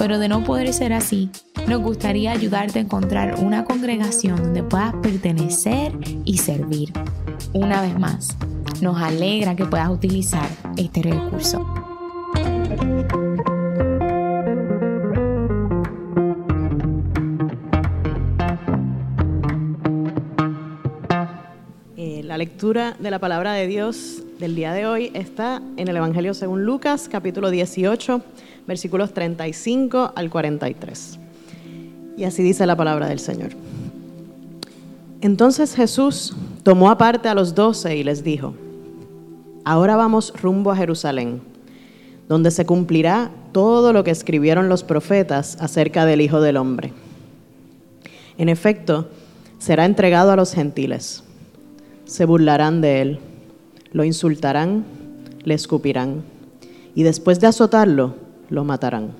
pero de no poder ser así, nos gustaría ayudarte a encontrar una congregación donde puedas pertenecer y servir. Una vez más, nos alegra que puedas utilizar este recurso. Eh, la lectura de la palabra de Dios del día de hoy está en el Evangelio según Lucas, capítulo 18, versículos 35 al 43. Y así dice la palabra del Señor. Entonces Jesús tomó aparte a los doce y les dijo, ahora vamos rumbo a Jerusalén, donde se cumplirá todo lo que escribieron los profetas acerca del Hijo del Hombre. En efecto, será entregado a los gentiles. Se burlarán de él, lo insultarán, le escupirán, y después de azotarlo, lo matarán.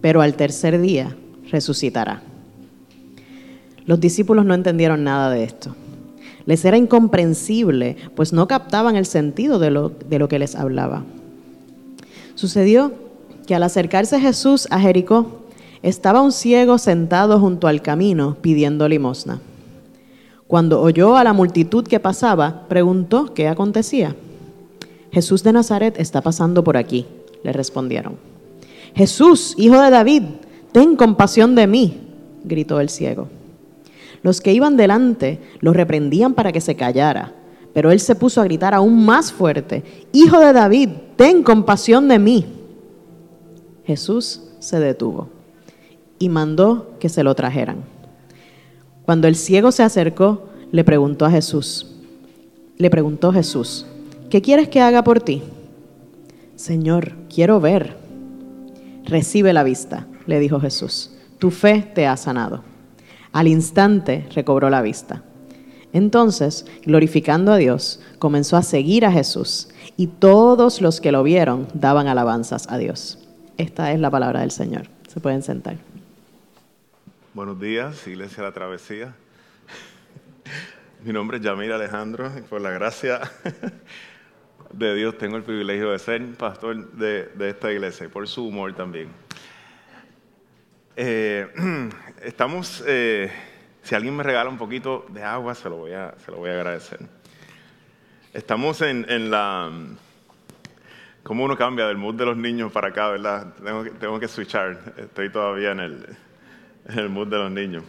Pero al tercer día resucitará. Los discípulos no entendieron nada de esto. Les era incomprensible, pues no captaban el sentido de lo, de lo que les hablaba. Sucedió que al acercarse Jesús a Jericó, estaba un ciego sentado junto al camino pidiendo limosna. Cuando oyó a la multitud que pasaba, preguntó qué acontecía. Jesús de Nazaret está pasando por aquí, le respondieron. Jesús, hijo de David, ten compasión de mí, gritó el ciego. Los que iban delante lo reprendían para que se callara, pero él se puso a gritar aún más fuerte, Hijo de David, ten compasión de mí. Jesús se detuvo y mandó que se lo trajeran. Cuando el ciego se acercó, le preguntó a Jesús, le preguntó Jesús, ¿qué quieres que haga por ti? Señor, quiero ver. Recibe la vista, le dijo Jesús, tu fe te ha sanado. Al instante recobró la vista. Entonces, glorificando a Dios, comenzó a seguir a Jesús y todos los que lo vieron daban alabanzas a Dios. Esta es la palabra del Señor. Se pueden sentar. Buenos días, Iglesia de la Travesía. Mi nombre es Yamir Alejandro por la gracia de Dios tengo el privilegio de ser pastor de, de esta iglesia y por su humor también. Eh, estamos, eh, si alguien me regala un poquito de agua, se lo voy a, se lo voy a agradecer. Estamos en, en la... ¿Cómo uno cambia del mood de los niños para acá, verdad? Tengo que, tengo que switchar. Estoy todavía en el, en el mood de los niños.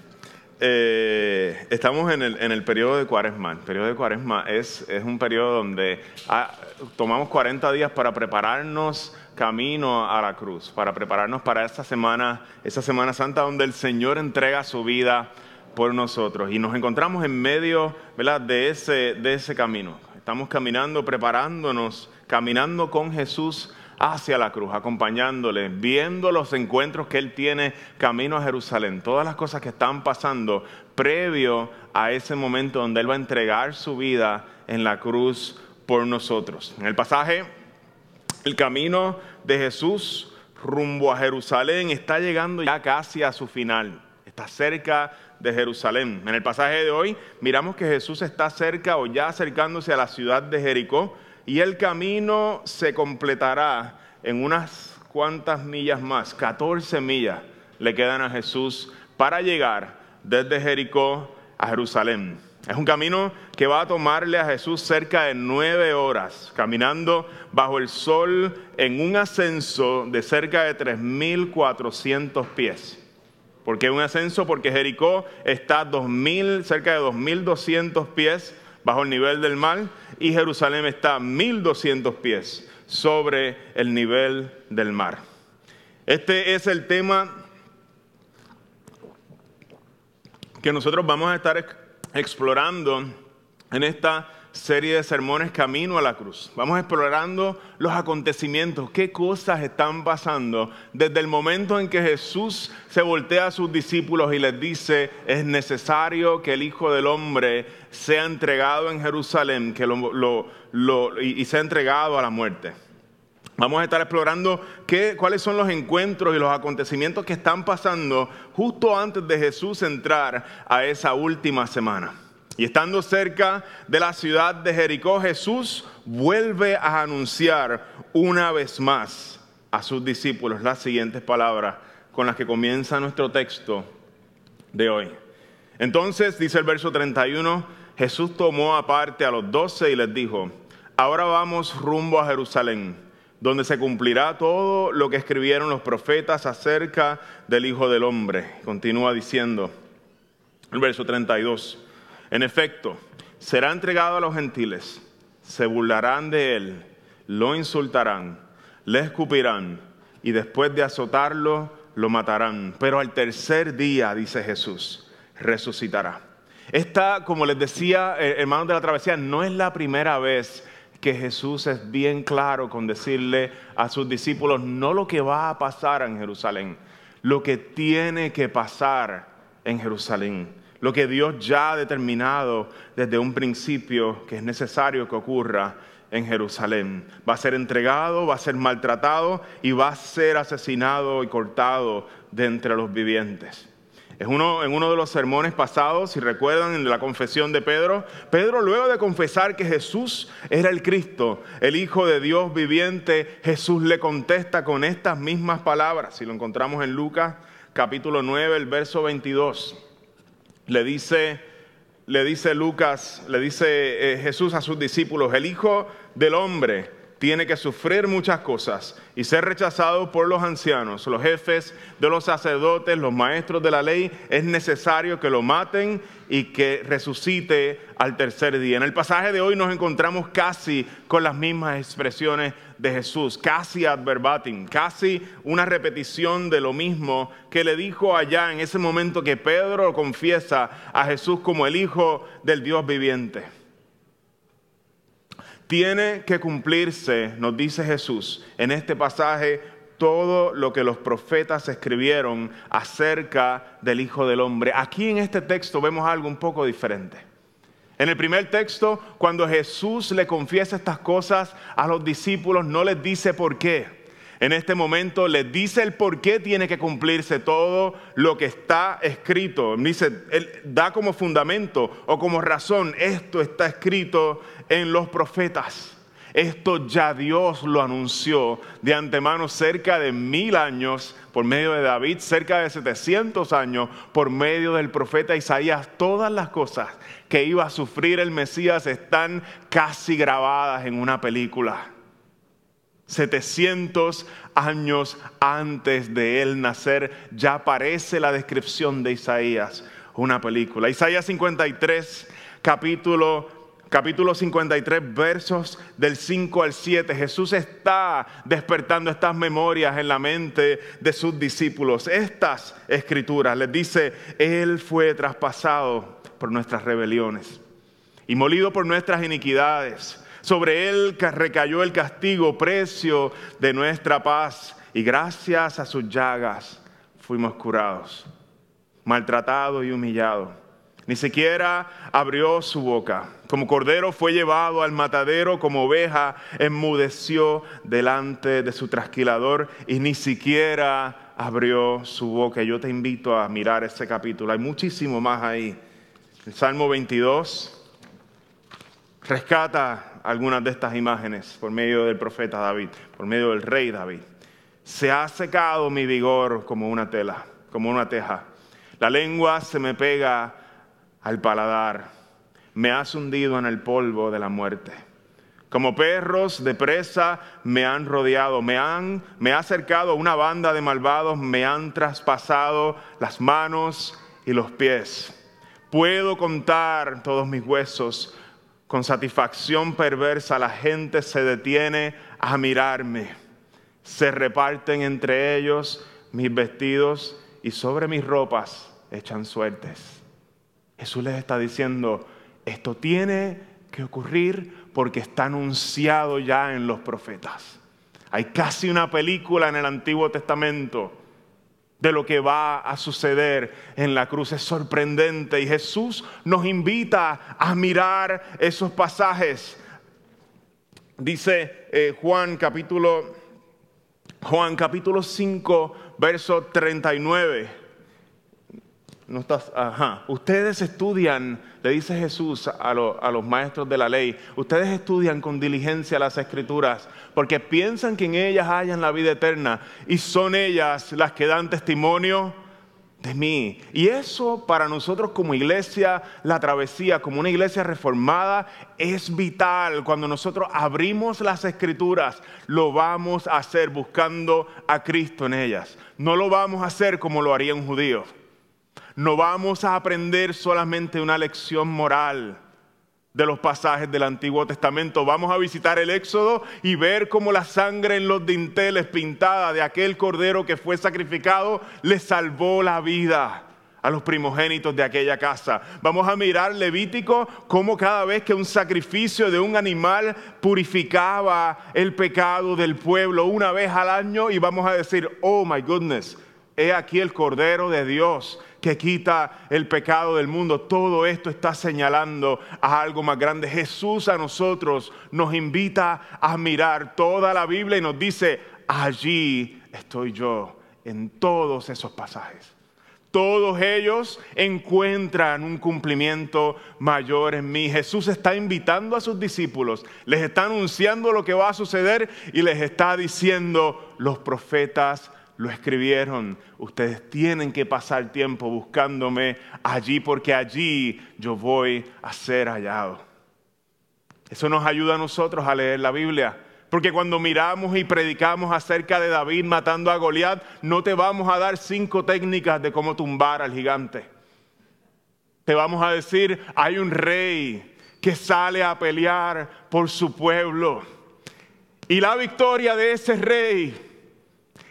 Eh, estamos en el, periodo de cuaresma. El periodo de cuaresma es, un periodo donde ah, tomamos 40 días para prepararnos camino a la cruz, para prepararnos para esta semana, esa Semana Santa donde el Señor entrega su vida por nosotros. Y nos encontramos en medio. De, de ese camino. Estamos caminando, preparándonos, caminando con Jesús hacia la cruz, acompañándole, viendo los encuentros que Él tiene camino a Jerusalén, todas las cosas que están pasando previo a ese momento donde Él va a entregar su vida en la cruz por nosotros. En el pasaje, el camino de Jesús rumbo a Jerusalén está llegando ya casi a su final, está cerca de Jerusalén. En el pasaje de hoy miramos que Jesús está cerca o ya acercándose a la ciudad de Jericó y el camino se completará en unas cuantas millas más, 14 millas le quedan a Jesús para llegar desde Jericó a Jerusalén. Es un camino que va a tomarle a Jesús cerca de nueve horas, caminando bajo el sol en un ascenso de cerca de 3.400 pies. ¿Por qué un ascenso? Porque Jericó está 2000, cerca de 2.200 pies bajo el nivel del mar y Jerusalén está 1200 pies sobre el nivel del mar. Este es el tema que nosotros vamos a estar explorando en esta serie de sermones Camino a la Cruz. Vamos explorando los acontecimientos, qué cosas están pasando desde el momento en que Jesús se voltea a sus discípulos y les dice, es necesario que el Hijo del Hombre sea entregado en Jerusalén que y, y sea entregado a la muerte. Vamos a estar explorando qué, cuáles son los encuentros y los acontecimientos que están pasando justo antes de Jesús entrar a esa última semana. Y estando cerca de la ciudad de Jericó, Jesús vuelve a anunciar una vez más a sus discípulos las siguientes palabras con las que comienza nuestro texto de hoy. Entonces, dice el verso 31, Jesús tomó aparte a los doce y les dijo, ahora vamos rumbo a Jerusalén donde se cumplirá todo lo que escribieron los profetas acerca del Hijo del Hombre. Continúa diciendo el verso 32. En efecto, será entregado a los gentiles, se burlarán de él, lo insultarán, le escupirán y después de azotarlo lo matarán. Pero al tercer día, dice Jesús, resucitará. Esta, como les decía, eh, hermanos de la travesía, no es la primera vez que Jesús es bien claro con decirle a sus discípulos no lo que va a pasar en Jerusalén, lo que tiene que pasar en Jerusalén, lo que Dios ya ha determinado desde un principio que es necesario que ocurra en Jerusalén. Va a ser entregado, va a ser maltratado y va a ser asesinado y cortado de entre los vivientes. Es uno, en uno de los sermones pasados, si recuerdan, en la confesión de Pedro, Pedro luego de confesar que Jesús era el Cristo, el Hijo de Dios viviente, Jesús le contesta con estas mismas palabras. Si lo encontramos en Lucas capítulo 9, el verso 22, le dice, le dice Lucas, le dice eh, Jesús a sus discípulos, el Hijo del Hombre tiene que sufrir muchas cosas y ser rechazado por los ancianos, los jefes de los sacerdotes, los maestros de la ley, es necesario que lo maten y que resucite al tercer día. En el pasaje de hoy nos encontramos casi con las mismas expresiones de Jesús, casi ad verbatim, casi una repetición de lo mismo que le dijo allá en ese momento que Pedro confiesa a Jesús como el Hijo del Dios viviente. Tiene que cumplirse, nos dice Jesús en este pasaje, todo lo que los profetas escribieron acerca del Hijo del Hombre. Aquí en este texto vemos algo un poco diferente. En el primer texto, cuando Jesús le confiesa estas cosas a los discípulos, no les dice por qué. En este momento les dice el por qué tiene que cumplirse todo lo que está escrito. Dice, él da como fundamento o como razón, esto está escrito en los profetas. Esto ya Dios lo anunció de antemano cerca de mil años por medio de David, cerca de 700 años por medio del profeta Isaías. Todas las cosas que iba a sufrir el Mesías están casi grabadas en una película. 700 años antes de él nacer ya aparece la descripción de Isaías, una película. Isaías 53, capítulo capítulo 53, versos del 5 al 7, Jesús está despertando estas memorias en la mente de sus discípulos. Estas escrituras les dice, Él fue traspasado por nuestras rebeliones y molido por nuestras iniquidades. Sobre Él recayó el castigo, precio de nuestra paz, y gracias a sus llagas fuimos curados, maltratados y humillados ni siquiera abrió su boca. Como cordero fue llevado al matadero, como oveja enmudeció delante de su trasquilador y ni siquiera abrió su boca. Yo te invito a mirar ese capítulo. Hay muchísimo más ahí. El Salmo 22 rescata algunas de estas imágenes por medio del profeta David, por medio del rey David. Se ha secado mi vigor como una tela, como una teja. La lengua se me pega al paladar, me has hundido en el polvo de la muerte. Como perros de presa me han rodeado, me han me ha acercado una banda de malvados, me han traspasado las manos y los pies. Puedo contar todos mis huesos. Con satisfacción perversa la gente se detiene a mirarme. Se reparten entre ellos mis vestidos y sobre mis ropas echan suertes. Jesús les está diciendo, esto tiene que ocurrir porque está anunciado ya en los profetas. Hay casi una película en el Antiguo Testamento de lo que va a suceder en la cruz. Es sorprendente y Jesús nos invita a mirar esos pasajes. Dice eh, Juan capítulo, Juan capítulo 5, verso 39. Ustedes estudian, le dice Jesús a, a, los maestros de la ley, ustedes estudian con diligencia las escrituras porque piensan que en ellas hayan la vida eterna y son ellas las que dan testimonio de mí. Y eso para nosotros como iglesia, la travesía, como una iglesia reformada, es vital. Cuando nosotros abrimos las escrituras, lo vamos a hacer buscando a Cristo en ellas. No lo vamos a hacer como lo haría un judío no vamos a aprender solamente una lección moral de los pasajes del Antiguo Testamento. Vamos a visitar el Éxodo y ver cómo la sangre en los dinteles pintada de aquel cordero que fue sacrificado le salvó la vida a los primogénitos de aquella casa. Vamos a mirar Levítico cómo cada vez que un sacrificio de un animal purificaba el pecado del pueblo una vez al año y vamos a decir, oh my goodness, he aquí el cordero de Dios que quita el pecado del mundo. Todo esto está señalando a algo más grande. Jesús a nosotros nos invita a mirar toda la Biblia y nos dice, allí estoy yo en todos esos pasajes. Todos ellos encuentran un cumplimiento mayor en mí. Jesús está invitando a sus discípulos, les está anunciando lo que va a suceder y les está diciendo, los profetas lo escribieron, ustedes tienen que pasar tiempo buscándome allí porque allí yo voy a ser hallado. Eso nos ayuda a nosotros a leer la Biblia. Porque cuando miramos y predicamos acerca de David matando a Goliat, no te vamos a dar cinco técnicas de cómo tumbar al gigante. Te vamos a decir, hay un rey que sale a pelear por su pueblo. Y la victoria de ese rey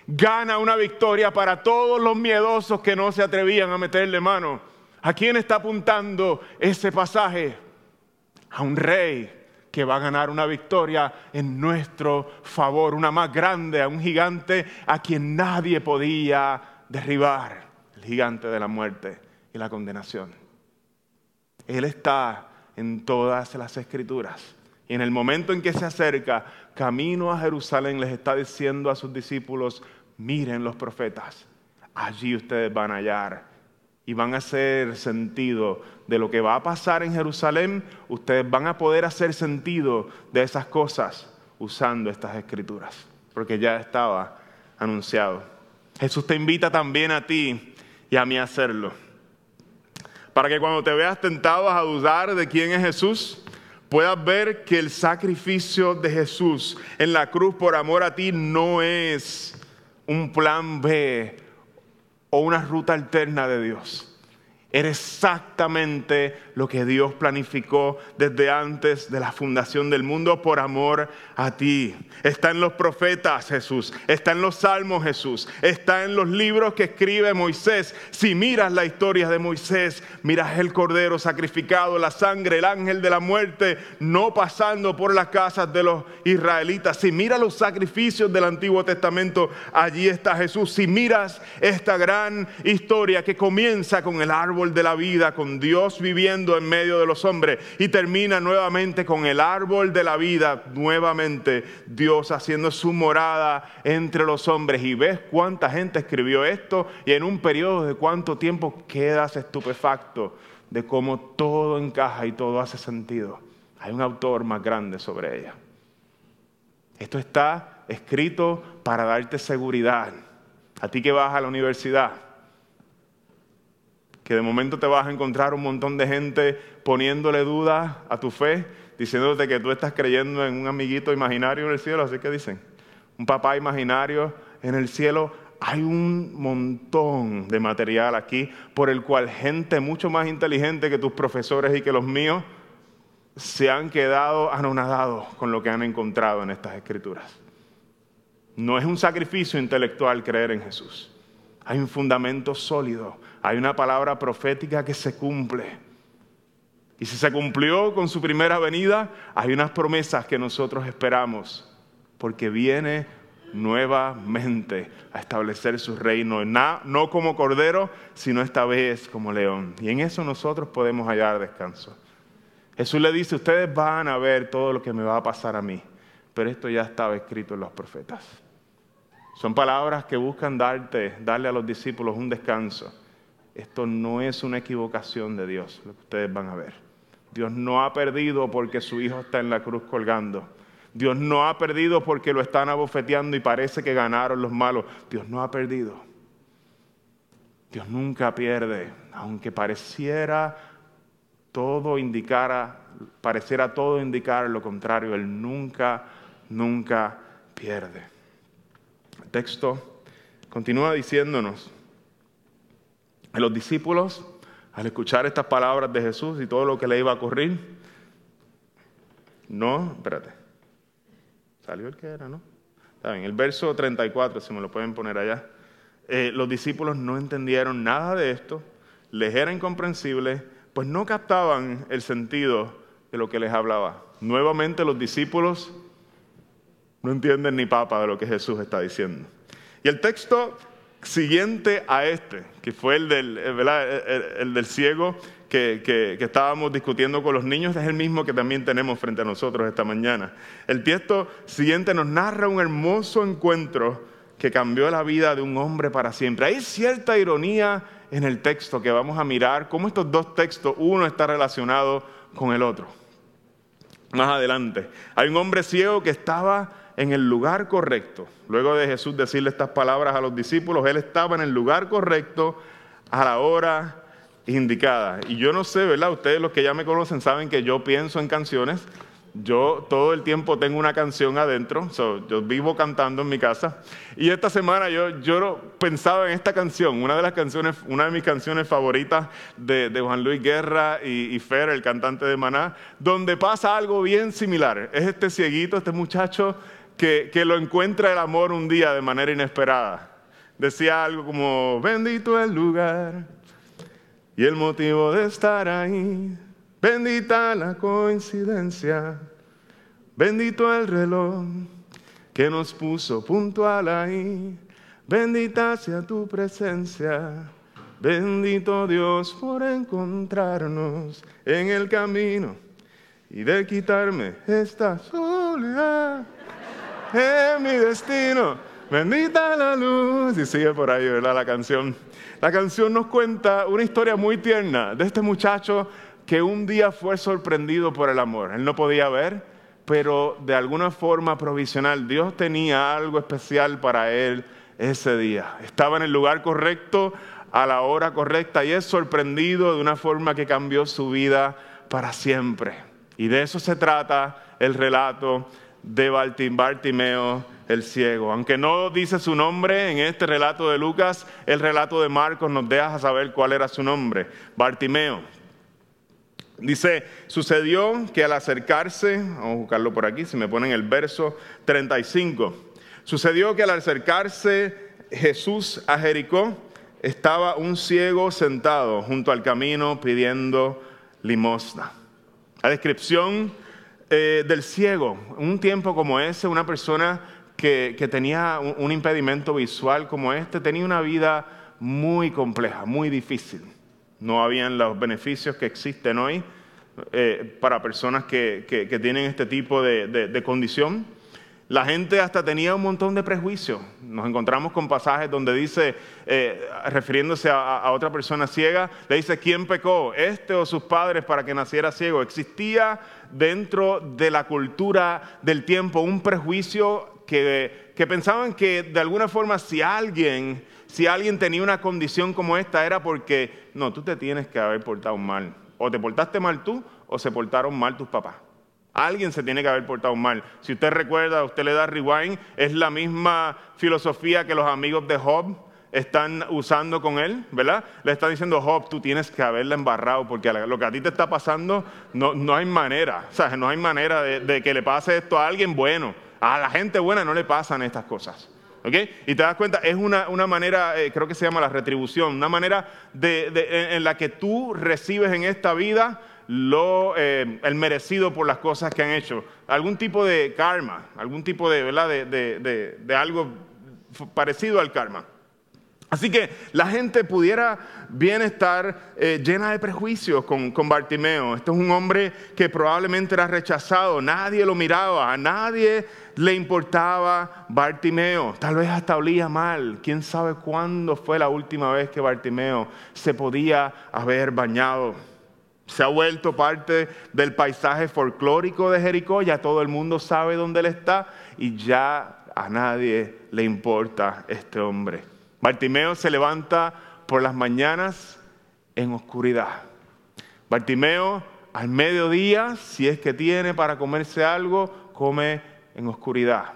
gana una victoria para todos los miedosos que no se atrevían a meterle mano. ¿A quién está apuntando ese pasaje? A un rey que va a ganar una victoria en nuestro favor, una más grande, a un gigante a quien nadie podía derribar, el gigante de la muerte y la condenación. Él está en todas las escrituras. Y en el momento en que se acerca, camino a Jerusalén, les está diciendo a sus discípulos, miren los profetas, allí ustedes van a hallar y van a hacer sentido de lo que va a pasar en Jerusalén, ustedes van a poder hacer sentido de esas cosas usando estas escrituras, porque ya estaba anunciado. Jesús te invita también a ti y a mí a hacerlo, para que cuando te veas tentado a dudar de quién es Jesús, puedas ver que el sacrificio de Jesús en la cruz por amor a ti no es un plan B o una ruta alterna de Dios. Era exactamente lo que Dios planificó desde antes de la fundación del mundo por amor a ti. Está en los profetas Jesús, está en los salmos Jesús, está en los libros que escribe Moisés. Si miras la historia de Moisés, miras el cordero sacrificado, la sangre, el ángel de la muerte, no pasando por las casas de los israelitas. Si miras los sacrificios del Antiguo Testamento, allí está Jesús. Si miras esta gran historia que comienza con el árbol de la vida, con Dios viviendo en medio de los hombres y termina nuevamente con el árbol de la vida, nuevamente Dios haciendo su morada entre los hombres. Y ves cuánta gente escribió esto y en un periodo de cuánto tiempo quedas estupefacto de cómo todo encaja y todo hace sentido. Hay un autor más grande sobre ella. Esto está escrito para darte seguridad. A ti que vas a la universidad, que de momento te vas a encontrar un montón de gente poniéndole dudas a tu fe, diciéndote que tú estás creyendo en un amiguito imaginario en el cielo, así que dicen, un papá imaginario en el cielo. Hay un montón de material aquí por el cual gente mucho más inteligente que tus profesores y que los míos se han quedado anonadados con lo que han encontrado en estas escrituras. No es un sacrificio intelectual creer en Jesús. Hay un fundamento sólido hay una palabra profética que se cumple. Y si se cumplió con su primera venida, hay unas promesas que nosotros esperamos, porque viene nuevamente a establecer su reino, no como cordero, sino esta vez como león. Y en eso nosotros podemos hallar descanso. Jesús le dice, ustedes van a ver todo lo que me va a pasar a mí, pero esto ya estaba escrito en los profetas. Son palabras que buscan darte, darle a los discípulos un descanso. Esto no es una equivocación de Dios, lo que ustedes van a ver. Dios no ha perdido porque su hijo está en la cruz colgando. Dios no ha perdido porque lo están abofeteando y parece que ganaron los malos. Dios no ha perdido. Dios nunca pierde, aunque pareciera todo indicara, pareciera todo indicar lo contrario, Él nunca, nunca pierde. El texto continúa diciéndonos, los discípulos, al escuchar estas palabras de Jesús y todo lo que le iba a ocurrir, no, espérate, Salió el que era, ¿no? Está bien, el verso 34, si me lo pueden poner allá. Eh, los discípulos no entendieron nada de esto, les era incomprensible, pues no captaban el sentido de lo que les hablaba. Nuevamente los discípulos no entienden ni papa de lo que Jesús está diciendo. Y el texto siguiente a este, que fue el del, eh, el del ciego, que, estábamos discutiendo con los niños es el mismo que también tenemos frente a nosotros esta mañana. El texto siguiente nos narra un hermoso encuentro que cambió la vida de un hombre para siempre. Hay cierta ironía en el texto que vamos a mirar, cómo estos dos textos, uno está relacionado con el otro. Más adelante, hay un hombre ciego que estaba en el lugar correcto. Luego de Jesús decirle estas palabras a los discípulos, él estaba en el lugar correcto a la hora indicada. Y yo no sé, ¿verdad? Ustedes los que ya me conocen saben que yo pienso en canciones. Yo todo el tiempo tengo una canción adentro, yo vivo cantando en mi casa. Y esta semana yo, yo pensaba en esta canción, una de las canciones, una de mis canciones favoritas de, Juan Luis Guerra y, y, Fer, el cantante de Maná, donde pasa algo bien similar. Es este cieguito, este muchacho que, que lo encuentra el amor un día de manera inesperada. Decía algo como, bendito el lugar y el motivo de estar ahí. Bendita la coincidencia, bendito el reloj que nos puso puntual ahí. Bendita sea tu presencia, bendito Dios por encontrarnos en el camino y de quitarme esta soledad en mi destino. Bendita la luz. Y sigue por ahí, ¿verdad? La canción. La canción nos cuenta una historia muy tierna de este muchacho que un día fue sorprendido por el amor. Él no podía ver, pero de alguna forma provisional Dios tenía algo especial para él ese día. Estaba en el lugar correcto, a la hora correcta y es sorprendido de una forma que cambió su vida para siempre. Y de eso se trata el relato de Bartimeo el ciego. Aunque no dice su nombre en este relato de Lucas, el relato de Marcos nos deja saber cuál era su nombre, Bartimeo. Dice, sucedió que al acercarse, vamos a buscarlo por aquí, si me ponen el verso 35, sucedió que al acercarse Jesús a Jericó, estaba un ciego sentado junto al camino pidiendo limosna. La descripción eh, del ciego, un tiempo como ese, una persona que, tenía un, impedimento visual como este tenía una vida muy compleja, muy difícil. No habían los beneficios que existen hoy eh, para personas que, tienen este tipo de, condición. La gente hasta tenía un montón de prejuicios. Nos encontramos con pasajes donde dice, eh, refiriéndose a, otra persona ciega, le dice, ¿quién pecó? ¿Este o sus padres para que naciera ciego? Existía dentro de la cultura del tiempo un prejuicio que, pensaban que de alguna forma si alguien, si alguien tenía una condición como esta era porque, no, tú te tienes que haber portado mal. O te portaste mal tú o se portaron mal tus papás. Alguien se tiene que haber portado mal. Si usted recuerda, usted le da rewind, es la misma filosofía que los amigos de Job están usando con él, ¿verdad? Le están diciendo, Job, tú tienes que haberla embarrado porque lo que a ti te está pasando no, no hay manera, o sea, no hay manera de que le pase esto a alguien bueno. A la gente buena no le pasan estas cosas. Y te das cuenta, es una, manera, eh, creo que se llama la retribución, una manera de, en, la que tú recibes en esta vida lo, eh, el merecido por las cosas que han hecho. Algún tipo de karma, algún tipo de, ¿verdad? de algo parecido al karma. Así que la gente pudiera bien estar eh, llena de prejuicios con, con, Bartimeo. Este es un hombre que probablemente era rechazado, nadie lo miraba, a nadie le importaba Bartimeo. Tal vez hasta olía mal. ¿Quién sabe cuándo fue la última vez que Bartimeo se podía haber bañado? Se ha vuelto parte del paisaje folclórico de Jericó, ya todo el mundo sabe dónde él está y ya a nadie le importa este hombre. Bartimeo se levanta por las mañanas en oscuridad. Bartimeo al mediodía, si es que tiene para comerse algo, come en oscuridad.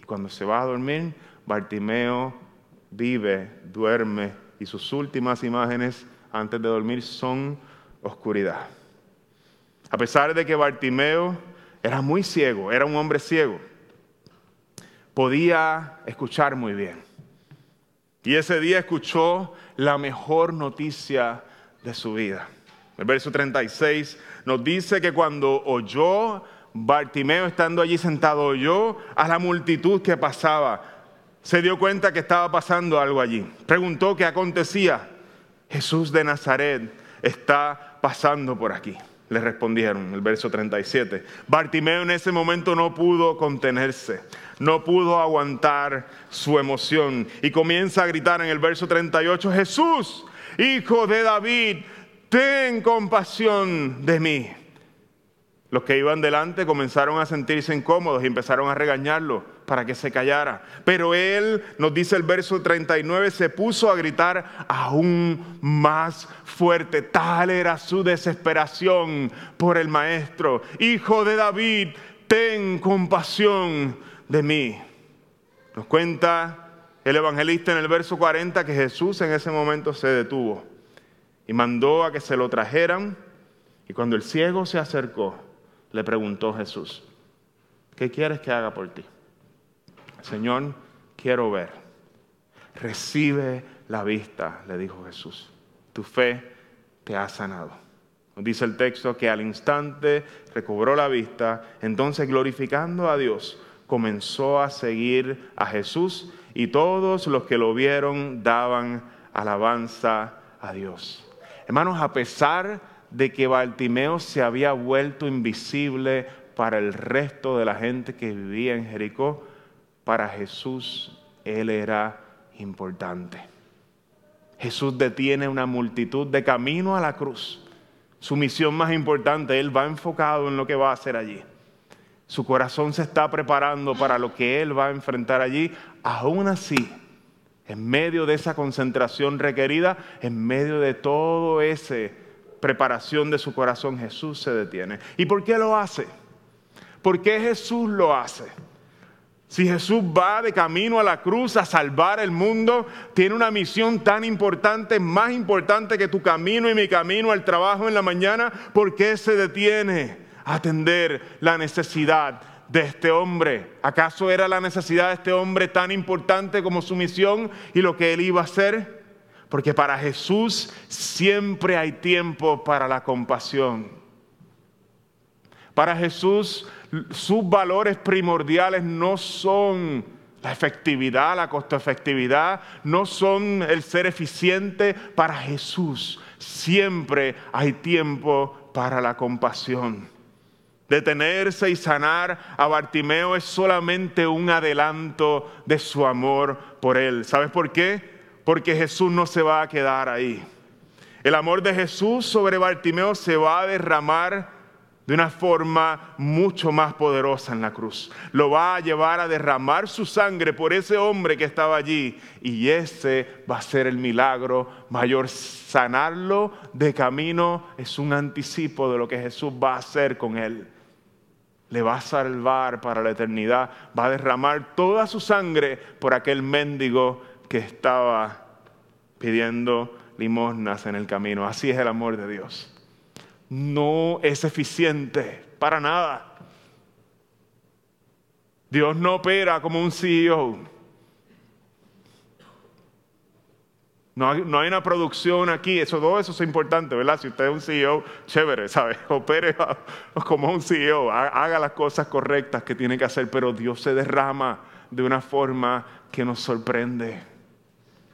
Y cuando se va a dormir, Bartimeo vive, duerme y sus últimas imágenes antes de dormir son oscuridad. A pesar de que Bartimeo era muy ciego, era un hombre ciego, podía escuchar muy bien. Y ese día escuchó la mejor noticia de su vida. El verso 36 nos dice que cuando oyó Bartimeo estando allí sentado, oyó a la multitud que pasaba, se dio cuenta que estaba pasando algo allí. Preguntó qué acontecía. Jesús de Nazaret está pasando por aquí. Le respondieron, el verso 37. Bartimeo en ese momento no pudo contenerse no pudo aguantar su emoción y comienza a gritar en el verso 38, Jesús, hijo de David, ten compasión de mí. Los que iban delante comenzaron a sentirse incómodos y empezaron a regañarlo para que se callara. Pero él, nos dice el verso 39, se puso a gritar aún más fuerte. Tal era su desesperación por el maestro. Hijo de David, ten compasión de mí. Nos cuenta el evangelista en el verso 40 que Jesús en ese momento se detuvo y mandó a que se lo trajeran. Y cuando el ciego se acercó, le preguntó Jesús, ¿qué quieres que haga por ti? Señor, quiero ver. Recibe la vista, le dijo Jesús. Tu fe te ha sanado. Dice el texto que al instante recobró la vista, entonces glorificando a Dios, comenzó a seguir a Jesús y todos los que lo vieron daban alabanza a Dios. Hermanos, a pesar de que Bartimeo se había vuelto invisible para el resto de la gente que vivía en Jericó, para Jesús él era importante. Jesús detiene una multitud de camino a la cruz. Su misión más importante, él va enfocado en lo que va a hacer allí. Su corazón se está preparando para lo que Él va a enfrentar allí. Aún así, en medio de esa concentración requerida, en medio de toda esa preparación de su corazón, Jesús se detiene. ¿Y por qué lo hace? ¿Por qué Jesús lo hace? Si Jesús va de camino a la cruz a salvar el mundo, tiene una misión tan importante, más importante que tu camino y mi camino al trabajo en la mañana, ¿por qué se detiene? atender la necesidad de este hombre. ¿Acaso era la necesidad de este hombre tan importante como su misión y lo que él iba a hacer? Porque para Jesús siempre hay tiempo para la compasión. Para Jesús sus valores primordiales no son la efectividad, la costo efectividad, no son el ser eficiente. Para Jesús siempre hay tiempo para la compasión. Detenerse y sanar a Bartimeo es solamente un adelanto de su amor por él. ¿Sabes por qué? Porque Jesús no se va a quedar ahí. El amor de Jesús sobre Bartimeo se va a derramar de una forma mucho más poderosa en la cruz. Lo va a llevar a derramar su sangre por ese hombre que estaba allí y ese va a ser el milagro mayor. Sanarlo de camino es un anticipo de lo que Jesús va a hacer con él. Le va a salvar para la eternidad, va a derramar toda su sangre por aquel mendigo que estaba pidiendo limosnas en el camino. Así es el amor de Dios no es eficiente para nada. Dios no opera como un CEO. No hay, una producción aquí, eso, todo eso es importante, ¿verdad? Si usted es un CEO, chévere, ¿sabe? Opere como un CEO, haga las cosas correctas que tiene que hacer, pero Dios se derrama de una forma que nos sorprende.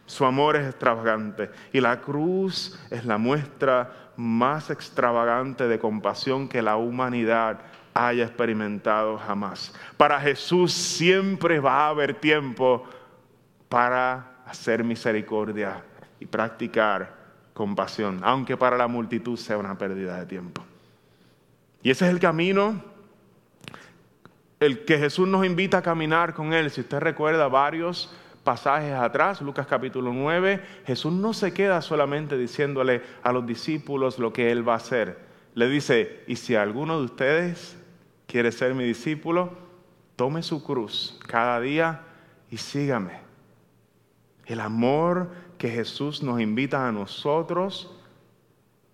Su amor es extravagante y la cruz es la muestra más extravagante de compasión que la humanidad haya experimentado jamás. Para Jesús siempre va a haber tiempo para hacer misericordia y practicar compasión, aunque para la multitud sea una pérdida de tiempo. Y ese es el camino, el que Jesús nos invita a caminar con Él. Si usted recuerda varios pasajes atrás, Lucas capítulo 9, Jesús no se queda solamente diciéndole a los discípulos lo que Él va a hacer. Le dice, y si alguno de ustedes quiere ser mi discípulo, tome su cruz cada día y sígame. El amor que Jesús nos invita a nosotros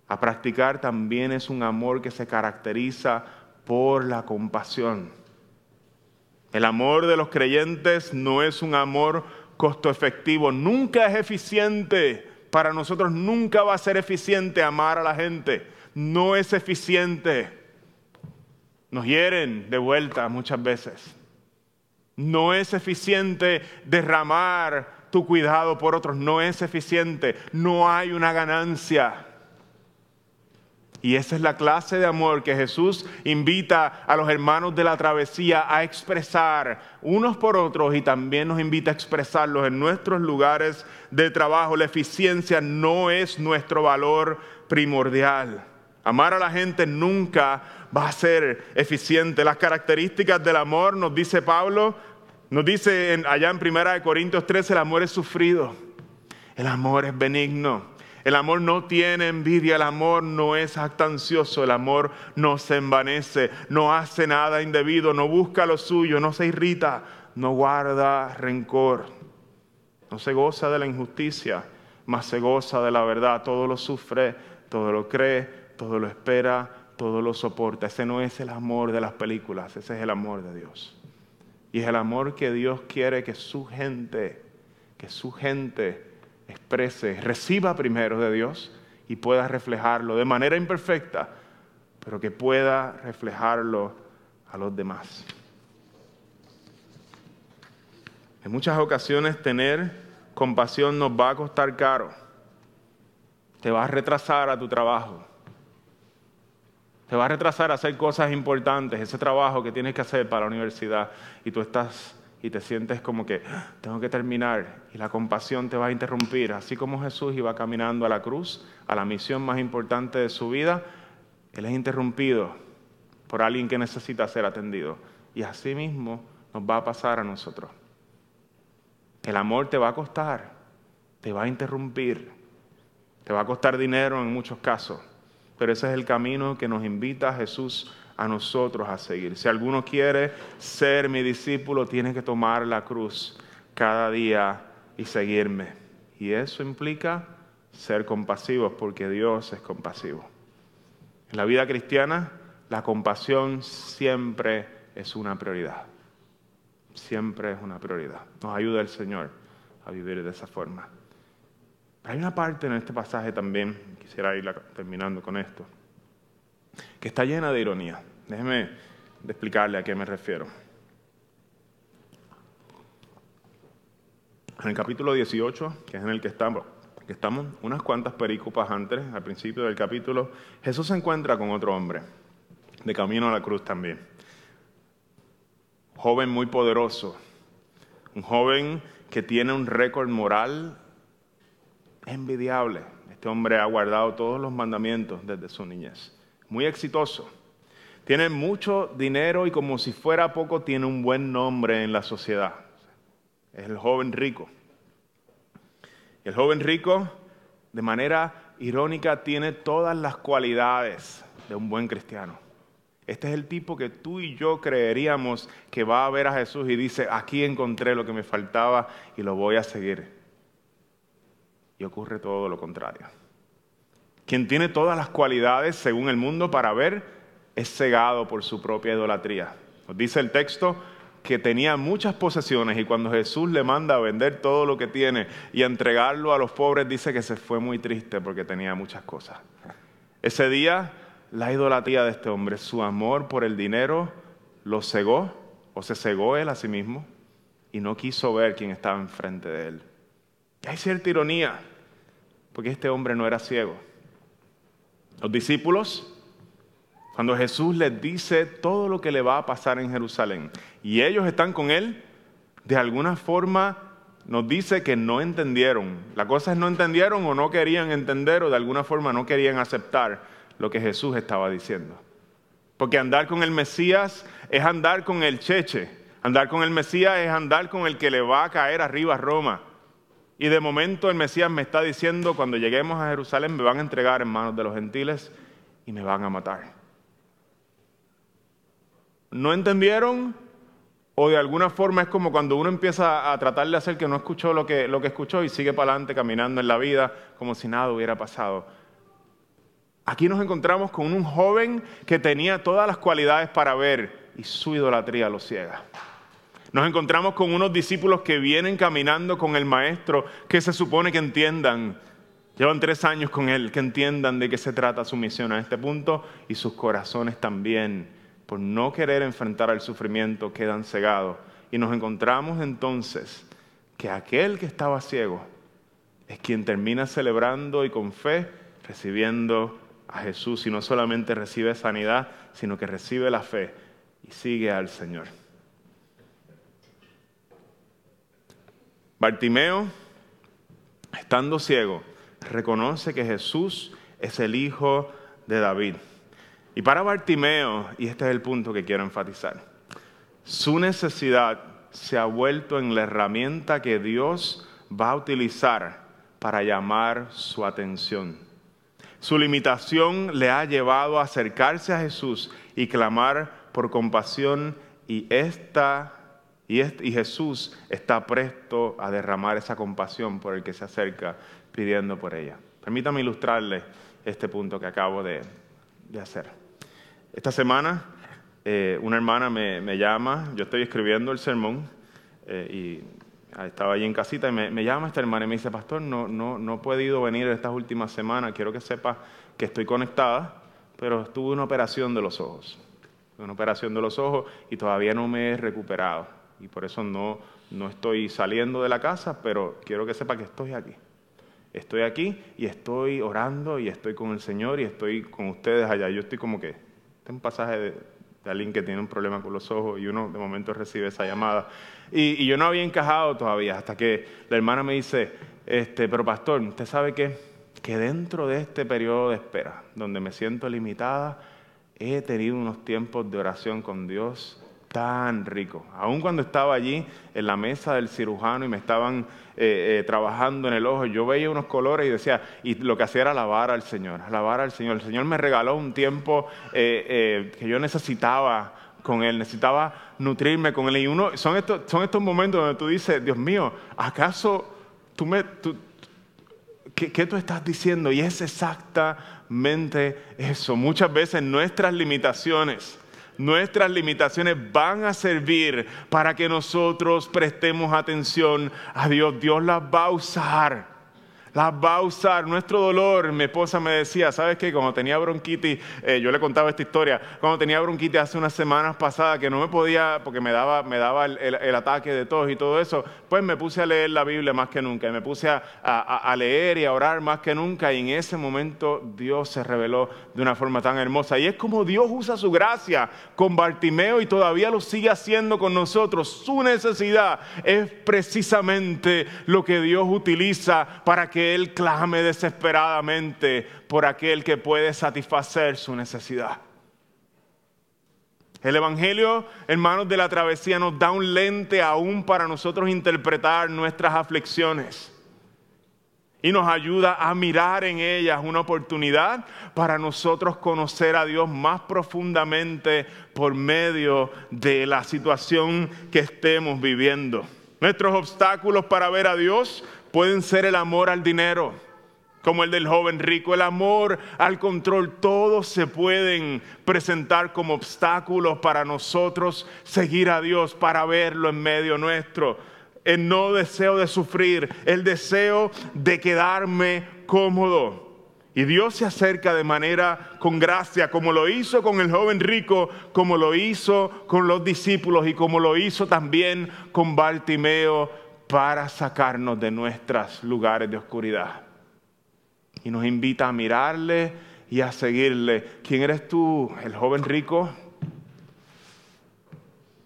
a practicar también es un amor que se caracteriza por la compasión. El amor de los creyentes no es un amor costo efectivo, nunca es eficiente. Para nosotros nunca va a ser eficiente amar a la gente. No es eficiente. Nos hieren de vuelta muchas veces. No es eficiente derramar tu cuidado por otros no es eficiente, no hay una ganancia. Y esa es la clase de amor que Jesús invita a los hermanos de la travesía a expresar unos por otros y también nos invita a expresarlos en nuestros lugares de trabajo. La eficiencia no es nuestro valor primordial. Amar a la gente nunca va a ser eficiente. Las características del amor, nos dice Pablo, nos dice allá en 1 Corintios 13, el amor es sufrido, el amor es benigno, el amor no tiene envidia, el amor no es actancioso, el amor no se envanece, no hace nada indebido, no busca lo suyo, no se irrita, no guarda rencor, no se goza de la injusticia, mas se goza de la verdad, todo lo sufre, todo lo cree, todo lo espera, todo lo soporta. Ese no es el amor de las películas, ese es el amor de Dios. Y es el amor que Dios quiere que su gente, que su gente exprese, reciba primero de Dios y pueda reflejarlo de manera imperfecta, pero que pueda reflejarlo a los demás. En muchas ocasiones tener compasión nos va a costar caro. Te va a retrasar a tu trabajo te va a retrasar a hacer cosas importantes, ese trabajo que tienes que hacer para la universidad y tú estás y te sientes como que ah, tengo que terminar y la compasión te va a interrumpir, así como Jesús iba caminando a la cruz, a la misión más importante de su vida, Él es interrumpido por alguien que necesita ser atendido. Y así mismo nos va a pasar a nosotros. El amor te va a costar, te va a interrumpir, te va a costar dinero en muchos casos pero ese es el camino que nos invita Jesús a nosotros a seguir. Si alguno quiere ser mi discípulo, tiene que tomar la cruz cada día y seguirme. Y eso implica ser compasivos, porque Dios es compasivo. En la vida cristiana, la compasión siempre es una prioridad. Siempre es una prioridad. Nos ayuda el Señor a vivir de esa forma. Hay una parte en este pasaje también, quisiera ir terminando con esto, que está llena de ironía. Déjeme explicarle a qué me refiero. En el capítulo 18, que es en el que estamos, que estamos unas cuantas pericopas antes, al principio del capítulo, Jesús se encuentra con otro hombre, de camino a la cruz también. joven muy poderoso, un joven que tiene un récord moral envidiable. Este hombre ha guardado todos los mandamientos desde su niñez. Muy exitoso. Tiene mucho dinero y como si fuera poco tiene un buen nombre en la sociedad. Es el joven rico. el joven rico, de manera irónica, tiene todas las cualidades de un buen cristiano. Este es el tipo que tú y yo creeríamos que va a ver a Jesús y dice, aquí encontré lo que me faltaba y lo voy a seguir y ocurre todo lo contrario. Quien tiene todas las cualidades según el mundo para ver es cegado por su propia idolatría. Nos dice el texto, que tenía muchas posesiones y cuando Jesús le manda a vender todo lo que tiene y a entregarlo a los pobres, dice que se fue muy triste porque tenía muchas cosas. Ese día, la idolatría de este hombre, su amor por el dinero, lo cegó o se cegó él a sí mismo y no quiso ver quién estaba enfrente de él. Hay cierta ironía, porque este hombre no era ciego. Los discípulos cuando Jesús les dice todo lo que le va a pasar en Jerusalén y ellos están con él, de alguna forma nos dice que no entendieron. La cosa es no entendieron o no querían entender o de alguna forma no querían aceptar lo que Jesús estaba diciendo. Porque andar con el Mesías es andar con el cheche. Andar con el Mesías es andar con el que le va a caer arriba a Roma. Y de momento el Mesías me está diciendo, cuando lleguemos a Jerusalén me van a entregar en manos de los gentiles y me van a matar no entendieron o de alguna forma es como cuando uno empieza a tratar de hacer que no escuchó lo que, lo que escuchó y sigue para adelante caminando en la vida como si nada hubiera pasado. Aquí nos encontramos con un joven que tenía todas las cualidades para ver y su idolatría lo ciega. Nos encontramos con unos discípulos que vienen caminando con el maestro que se supone que entiendan. Llevan tres años con él, que entiendan de qué se trata su misión a este punto y sus corazones también por no querer enfrentar al sufrimiento, quedan cegados. Y nos encontramos entonces que aquel que estaba ciego es quien termina celebrando y con fe recibiendo a Jesús y no solamente recibe sanidad, sino que recibe la fe y sigue al Señor. Bartimeo, estando ciego, reconoce que Jesús es el Hijo de David. Y para Bartimeo, y este es el punto que quiero enfatizar, su necesidad se ha vuelto en la herramienta que Dios va a utilizar para llamar su atención. Su limitación le ha llevado a acercarse a Jesús y clamar por compasión y esta y, Jesús está presto a derramar esa compasión por el que se acerca pidiendo por ella. Permítame ilustrarle este punto que acabo de, de hacer. Esta semana eh, una hermana me, llama, yo estoy escribiendo el sermón eh, y estaba allí en casita y me, llama esta hermana y me dice, pastor, no, no, no he podido venir estas últimas semanas, quiero que sepas que estoy conectada, pero tuve una operación de los ojos, una operación de los ojos y todavía no me he recuperado y por eso no, no estoy saliendo de la casa, pero quiero que sepa que estoy aquí. Estoy aquí y estoy orando y estoy con el Señor y estoy con ustedes allá. Yo estoy como que un pasaje de, alguien que tiene un problema con los ojos y uno de momento recibe esa llamada. Y, yo no había encajado todavía hasta que la hermana me dice, este, pero pastor, ¿usted sabe qué? Que dentro de este periodo de espera, donde me siento limitada, he tenido unos tiempos de oración con Dios tan rico. Aun cuando estaba allí en la mesa del cirujano y me estaban eh, eh, trabajando en el ojo, yo veía unos colores y decía, y lo que hacía era alabar al Señor, alabar al Señor. El Señor me regaló un tiempo eh, que yo necesitaba con Él, necesitaba nutrirme con Él. Y uno, son, estos, son estos momentos donde tú dices, Dios mío, ¿acaso tú me... Tú, ¿qué, ¿Qué tú estás diciendo? Y es exactamente eso. Muchas veces nuestras limitaciones nuestras limitaciones van a servir para que nosotros prestemos atención a Dios. Dios las va a usar las va a usar. Nuestro dolor, mi esposa me decía, ¿sabes qué? Cuando tenía bronquitis, eh, yo le contaba esta historia, cuando tenía bronquitis hace unas semanas pasadas que no me podía, porque me daba, me daba el, ataque de tos y todo eso, pues me puse a leer la Biblia más que nunca, y me puse a, a, leer y a orar más que nunca, y en ese momento Dios se reveló de una forma tan hermosa. Y es como Dios usa su gracia con Bartimeo y todavía lo sigue haciendo con nosotros. Su necesidad es precisamente lo que Dios utiliza para que él clame desesperadamente por aquel que puede satisfacer su necesidad. El Evangelio, hermanos de la travesía, nos da un lente aún para nosotros interpretar nuestras aflicciones. Y nos ayuda a mirar en ellas una oportunidad para nosotros conocer a Dios más profundamente por medio de la situación que estemos viviendo. Nuestros obstáculos para ver a Dios pueden ser el amor al dinero, como el del joven rico, el amor al control, todos se pueden presentar como obstáculos para nosotros seguir a Dios, para verlo en medio nuestro. El no deseo de sufrir, el deseo de quedarme cómodo. Y Dios se acerca de manera con gracia, como lo hizo con el joven rico, como lo hizo con los discípulos y como lo hizo también con Bartimeo para sacarnos de nuestros lugares de oscuridad y nos invita a mirarle y a seguirle. ¿Quién eres tú, el joven rico?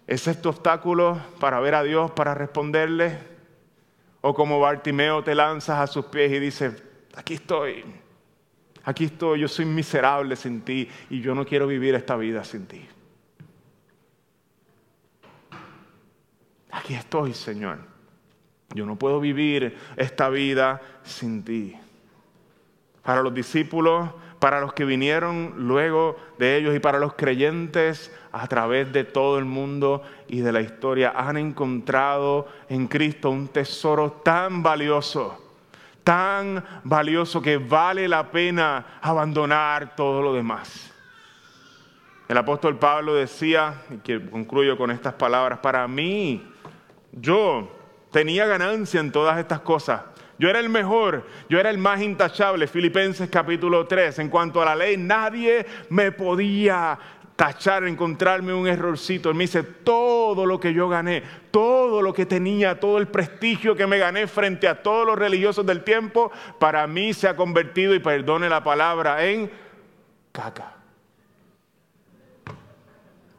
¿Es este obstáculo para ver a Dios, para responderle? ¿O como Bartimeo te lanzas a sus pies y dices, aquí estoy, aquí estoy, yo soy miserable sin ti y yo no quiero vivir esta vida sin ti? Aquí estoy, Señor. Yo no puedo vivir esta vida sin ti para los discípulos, para los que vinieron luego de ellos y para los creyentes a través de todo el mundo y de la historia, han encontrado en Cristo un tesoro tan valioso, tan valioso que vale la pena abandonar todo lo demás. El apóstol Pablo decía, y que concluyo con estas palabras, para mí, yo tenía ganancia en todas estas cosas yo era el mejor, yo era el más intachable. Filipenses capítulo 3. En cuanto a la ley, nadie me podía tachar, encontrarme un errorcito. Él me dice, todo lo que yo gané, todo lo que tenía, todo el prestigio que me gané frente a todos los religiosos del tiempo, para mí se ha convertido, y perdone la palabra, en caca.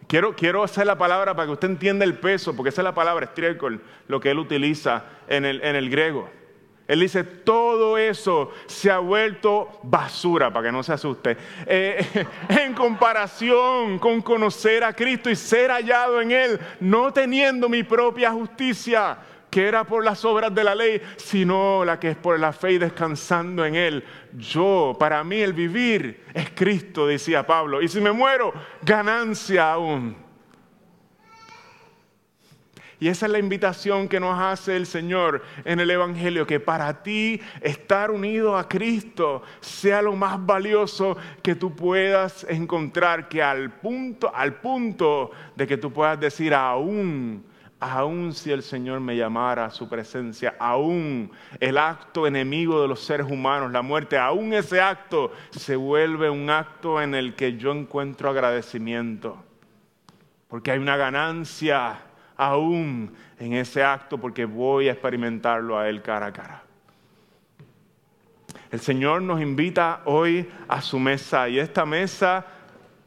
Quiero, quiero hacer la palabra para que usted entienda el peso, porque esa es la palabra estiércol, lo que él utiliza en el, en el griego. Él dice, todo eso se ha vuelto basura, para que no se asuste, eh, en comparación con conocer a Cristo y ser hallado en Él, no teniendo mi propia justicia, que era por las obras de la ley, sino la que es por la fe y descansando en Él. Yo, para mí el vivir es Cristo, decía Pablo, y si me muero, ganancia aún. Y esa es la invitación que nos hace el Señor en el Evangelio, que para ti estar unido a Cristo sea lo más valioso que tú puedas encontrar, que al punto, al punto de que tú puedas decir aún, aún si el Señor me llamara a su presencia, aún el acto enemigo de los seres humanos, la muerte, aún ese acto se vuelve un acto en el que yo encuentro agradecimiento, porque hay una ganancia aún en ese acto porque voy a experimentarlo a Él cara a cara. El Señor nos invita hoy a su mesa y esta mesa,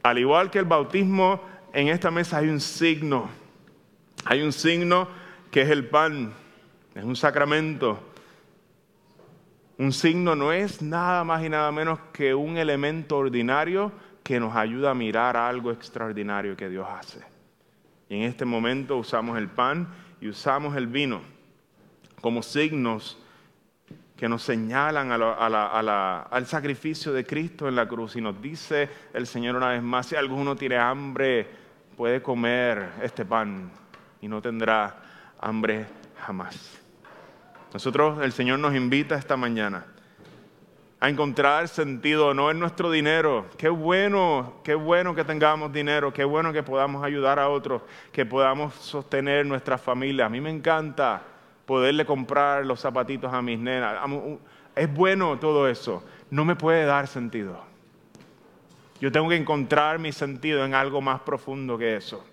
al igual que el bautismo, en esta mesa hay un signo. Hay un signo que es el pan, es un sacramento. Un signo no es nada más y nada menos que un elemento ordinario que nos ayuda a mirar algo extraordinario que Dios hace. Y en este momento usamos el pan y usamos el vino como signos que nos señalan al sacrificio de Cristo en la cruz. Y nos dice el Señor una vez más, si alguno tiene hambre, puede comer este pan y no tendrá hambre jamás. Nosotros, el Señor nos invita esta mañana a encontrar sentido, no en nuestro dinero. Qué bueno, qué bueno que tengamos dinero, qué bueno que podamos ayudar a otros, que podamos sostener nuestra familia. A mí me encanta poderle comprar los zapatitos a mis nenas. Es bueno todo eso, no me puede dar sentido. Yo tengo que encontrar mi sentido en algo más profundo que eso.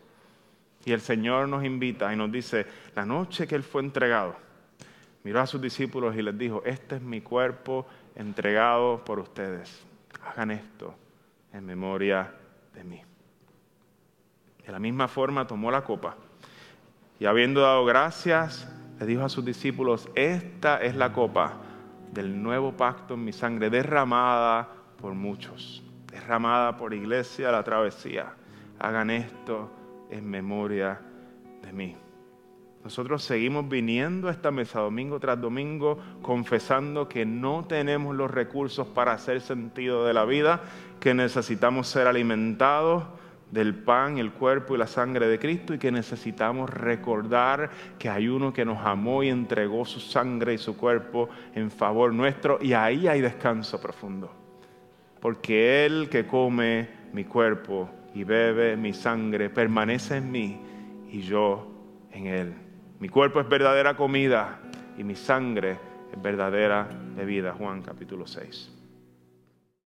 Y el Señor nos invita y nos dice, la noche que Él fue entregado, miró a sus discípulos y les dijo, este es mi cuerpo entregado por ustedes. Hagan esto en memoria de mí. De la misma forma tomó la copa y habiendo dado gracias, le dijo a sus discípulos, esta es la copa del nuevo pacto en mi sangre, derramada por muchos, derramada por iglesia la travesía. Hagan esto en memoria de mí. Nosotros seguimos viniendo a esta mesa domingo tras domingo confesando que no tenemos los recursos para hacer sentido de la vida, que necesitamos ser alimentados del pan, el cuerpo y la sangre de Cristo y que necesitamos recordar que hay uno que nos amó y entregó su sangre y su cuerpo en favor nuestro y ahí hay descanso profundo. Porque Él que come mi cuerpo y bebe mi sangre permanece en mí y yo en Él. Mi cuerpo es verdadera comida y mi sangre es verdadera bebida. Juan capítulo 6.